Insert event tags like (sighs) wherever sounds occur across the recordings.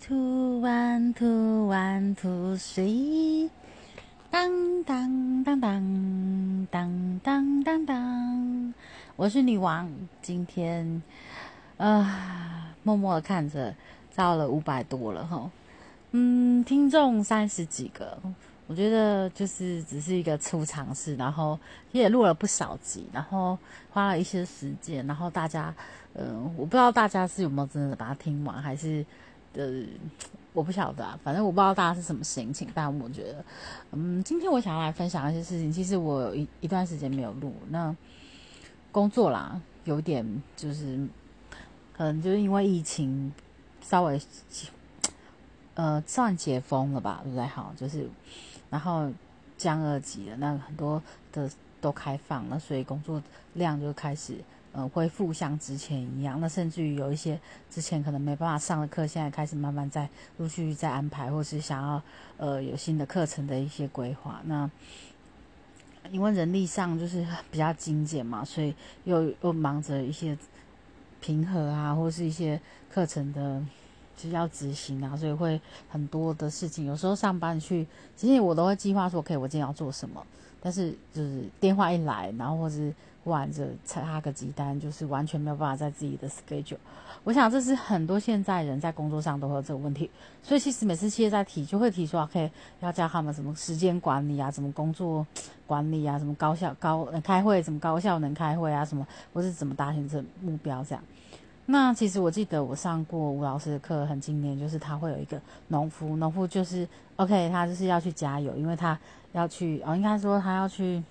Two one two one two three，当当当当当当当当，我是女王。今天，啊，默默的看着，到了五百多了哈。嗯，听众三十几个，我觉得就是只是一个初尝试，然后也录了不少集，然后花了一些时间，然后大家，嗯，我不知道大家是有没有真的把它听完，还是，呃，我不晓得，啊，反正我不知道大家是什么心情，但我觉得，嗯，今天我想要来分享一些事情，其实我有一一段时间没有录，那工作啦，有点就是，可能就是因为疫情稍微。呃，算解封了吧，不对？好，就是，然后降二级了，那很多的都开放了，所以工作量就开始呃恢复像之前一样。那甚至于有一些之前可能没办法上的课，现在开始慢慢在陆续在安排，或是想要呃有新的课程的一些规划。那因为人力上就是比较精简嘛，所以又又忙着一些平和啊，或是一些课程的。就要执行啊，所以会很多的事情。有时候上班去，其实我都会计划说，OK，我今天要做什么。但是就是电话一来，然后或是晚着插个鸡蛋，就是完全没有办法在自己的 schedule。我想这是很多现在人在工作上都会有这个问题。所以其实每次企业在提，就会提出 OK，要教他们什么时间管理啊，什么工作管理啊，什么高效高开会，什么高效能开会啊，什么或是怎么达成这目标这样。那其实我记得我上过吴老师的课，很经典，就是他会有一个农夫，农夫就是 OK，他就是要去加油，因为他要去哦，应该说他要去，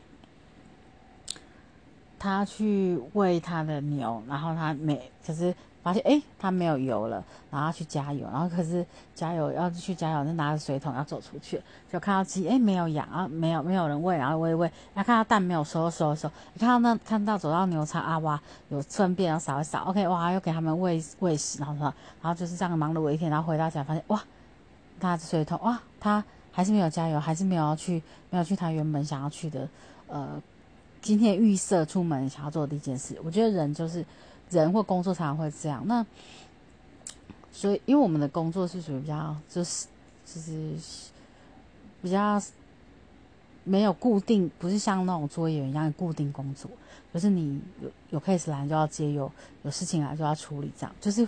他去喂他的牛，然后他每可是。发现哎，他没有油了，然后去加油，然后可是加油要去加油，就拿着水桶要走出去，就看到鸡哎没有养啊，没有没有人喂，然后喂喂，然后看到蛋没有收收收，你看到那看到走到牛场啊哇有粪便要扫一扫，OK 哇又给他们喂喂食，然后然后就是这样忙了我一天，然后回到家发现哇，拿着水桶哇他还是没有加油，还是没有要去没有去他原本想要去的呃今天预设出门想要做的第一件事，我觉得人就是。人或工作常常会这样，那所以因为我们的工作是属于比较就是就是比较没有固定，不是像那种作业员一样固定工作，就是你有有 case 来就要接，有有事情来就要处理，这样就是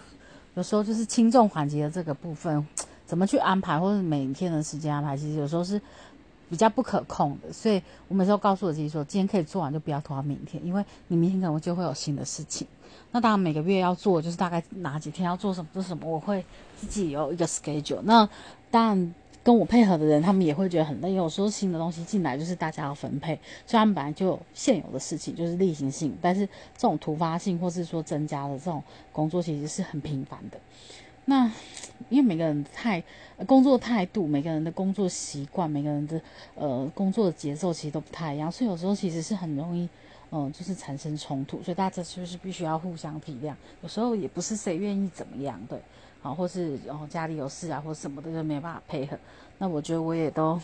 有时候就是轻重缓急的这个部分 (tsk) 怎么去安排，或者每天的时间安排，其实有时候是。比较不可控的，所以我每次都告诉我自己说，今天可以做完就不要拖到明天，因为你明天可能就会有新的事情。那当然每个月要做，就是大概哪几天要做什么做什么，我会自己有一个 schedule。那当然跟我配合的人，他们也会觉得很累。有时候新的东西进来，就是大家要分配，虽然本来就有现有的事情，就是例行性，但是这种突发性或是说增加的这种工作，其实是很频繁的。那因为每个人态工作态度，每个人的工作习惯，每个人的呃工作的节奏其实都不太一样，所以有时候其实是很容易，嗯，就是产生冲突。所以大家就是必须要互相体谅。有时候也不是谁愿意怎么样，对，好，或是哦家里有事啊，或什么的就没办法配合。那我觉得我也都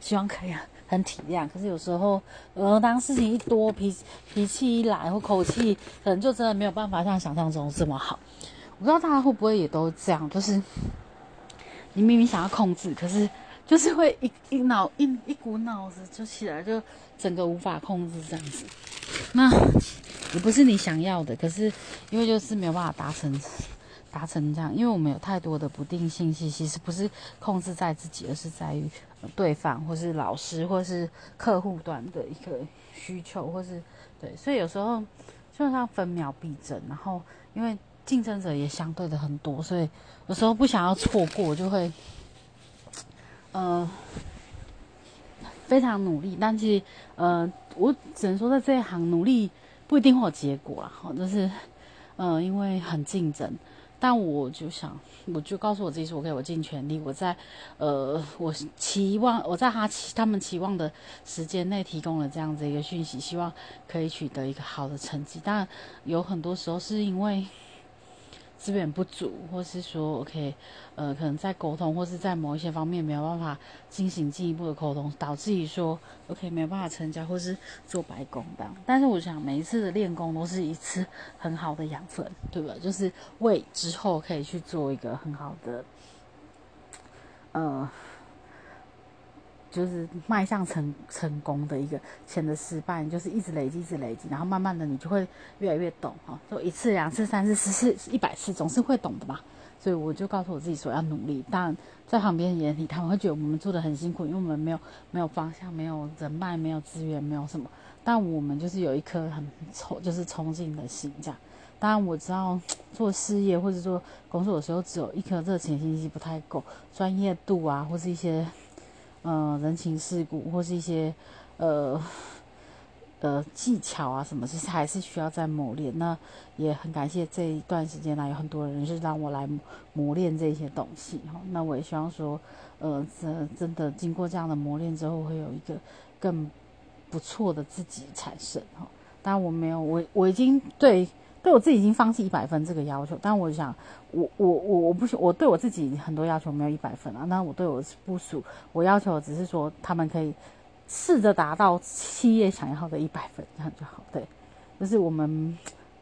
希望可以很体谅。可是有时候，呃，当事情一多，脾脾气一来，或口气，可能就真的没有办法像想象中这么好。我不知道大家会不会也都这样，就是 (laughs) 你明明想要控制，可是就是会一一脑一一股脑子就起来，就整个无法控制这样子。那 (laughs) 也不是你想要的，可是因为就是没有办法达成达成这样，因为我们有太多的不定性信息，其实不是控制在自己，而是在于对方或是老师或是客户端的一个需求，或是对，所以有时候就像分秒必争，然后因为。竞争者也相对的很多，所以有时候不想要错过，就会，呃，非常努力。但其实，呃，我只能说在这一行努力不一定会有结果啦。好，就是，呃，因为很竞争。但我就想，我就告诉我自己说，OK，我尽全力，我在，呃，我期望我在他期他们期望的时间内提供了这样子一个讯息，希望可以取得一个好的成绩。但有很多时候是因为。资源不足，或是说，OK，呃，可能在沟通，或是在某一些方面没有办法进行进一步的沟通，导致于说，OK，没有办法成交，或是做白工的。但是我想，每一次的练功都是一次很好的养分，对吧？就是为之后可以去做一个很好的呃，就是迈向成成功的一个前的失败，就是一直累积，一直累积，然后慢慢的你就会越来越懂哈。就一次、两次、三次、十次、一百次，总是会懂的嘛。所以我就告诉我自己说要努力。但，在旁边眼里，他们会觉得我们做的很辛苦，因为我们没有没有方向，没有人脉，没有资源，没有什么。但我们就是有一颗很冲，就是冲劲的心这样。当然我知道做事业或者做工作的时候，只有一颗热情心是不太够，专业度啊，或是一些。呃，人情世故或是一些呃 (laughs) 呃技巧啊什么，其实还是需要再磨练。那也很感谢这一段时间来有很多人是让我来磨练这些东西哈。那我也希望说，呃，真真的经过这样的磨练之后，会有一个更不错的自己产生哈。当然我没有，我我已经对。对我自己已经放弃一百分这个要求，但我想，我我我我不我对我自己很多要求没有一百分啊。那我对我部署，我要求只是说他们可以试着达到企业想要的一百分，这样就好。对，就是我们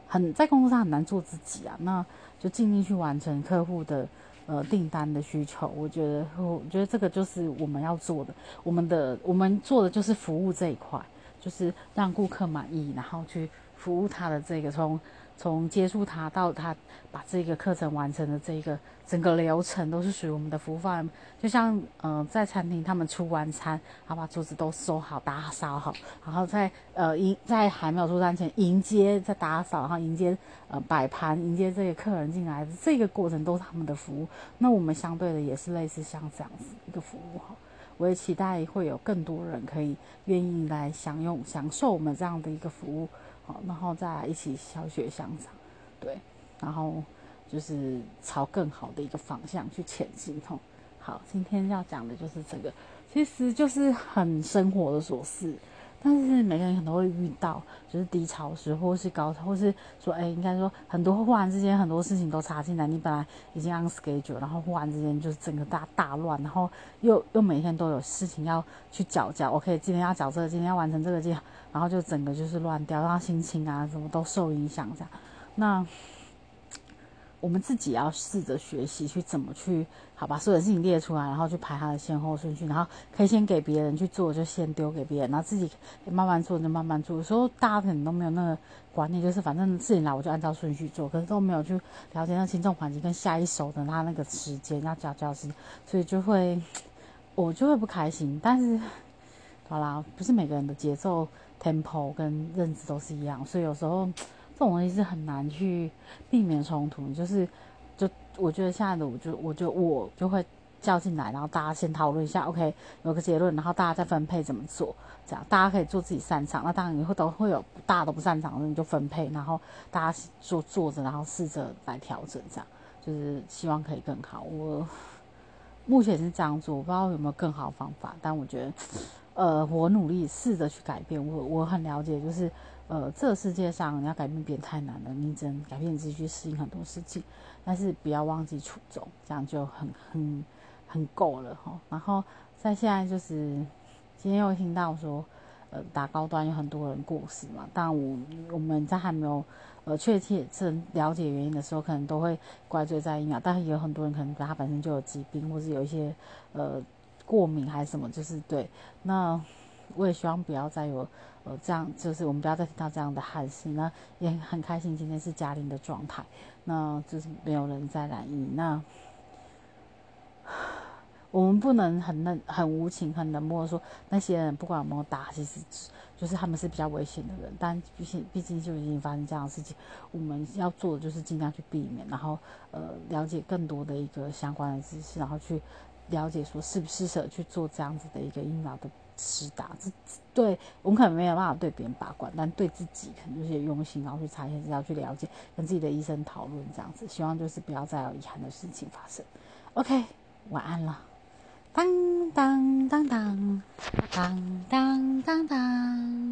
很在工作上很难做自己啊，那就尽力去完成客户的呃订单的需求。我觉得我觉得这个就是我们要做的，我们的我们做的就是服务这一块，就是让顾客满意，然后去服务他的这个从。从接触他到他把这个课程完成的这个整个流程都是属于我们的服务范围，就像嗯在餐厅他们出完餐，然后把桌子都收好打扫好，然后在呃迎在还没有出餐前迎接在打扫，然后迎接呃摆盘迎接这个客人进来，这个过程都是他们的服务。那我们相对的也是类似像这样子一个服务哈，我也期待会有更多人可以愿意来享用享受我们这样的一个服务。好，然后再一起小雪相长，对，然后就是朝更好的一个方向去前进。好，今天要讲的就是这个，其实就是很生活的琐事，但是每个人可能会遇到，就是低潮时，或是高潮，或是说，哎，应该说很多忽然之间很多事情都插进来，你本来已经按 schedule，然后忽然之间就是整个大大乱，然后又又每天都有事情要去搅搅，OK，今天要搅这个，今天要完成这个，今。然后就整个就是乱掉，然后心情啊什么都受影响这样。那我们自己要试着学习去怎么去，好把所有的事情列出来，然后去排它的先后顺序，然后可以先给别人去做，就先丢给别人，然后自己慢慢做就慢慢做。有时候大家可能都没有那个观念，就是反正事情来我就按照顺序做，可是都没有去了解那轻重缓急跟下一手的他那个时间要交交时，所以就会我就会不开心。但是好啦，不是每个人的节奏。tempo 跟认知都是一样，所以有时候这种东西是很难去避免冲突。就是，就我觉得现在的我就我就我就会叫进来，然后大家先讨论一下，OK，有个结论，然后大家再分配怎么做，这样大家可以做自己擅长。那当然以后都会有大家都不擅长的，你就分配，然后大家做做着，然后试着来调整，这样就是希望可以更好。我目前是这样做，我不知道有没有更好的方法，但我觉得。呃，我努力试着去改变，我我很了解，就是呃，这个世界上你要改变别人太难了，你只能改变自己去适应很多事情，但是不要忘记初衷，这样就很很很够了哈。然后在现在就是今天又听到说，呃，打高端有很多人过世嘛，但我我们在还没有呃确切是了解原因的时候，可能都会怪罪在疫苗，但是也有很多人可能他本身就有疾病，或是有一些呃。过敏还是什么，就是对。那我也希望不要再有呃这样，就是我们不要再听到这样的憾事。那也很开心，今天是嘉玲的状态，那就是没有人再染疫。那 (sighs) 我们不能很冷、很无情、很冷漠说那些人不管有没有打，其实就是他们是比较危险的人。但毕竟毕竟就已经发生这样的事情，我们要做的就是尽量去避免，然后呃了解更多的一个相关的知识，然后去。了解说适不适合去做这样子的一个疫苗的施打，这对我们可能没有办法对别人把关，但对自己可能就是用心，然后去查一些资料，去了解，跟自己的医生讨论这样子，希望就是不要再有遗憾的事情发生。OK，晚安了。当当当当当当当当。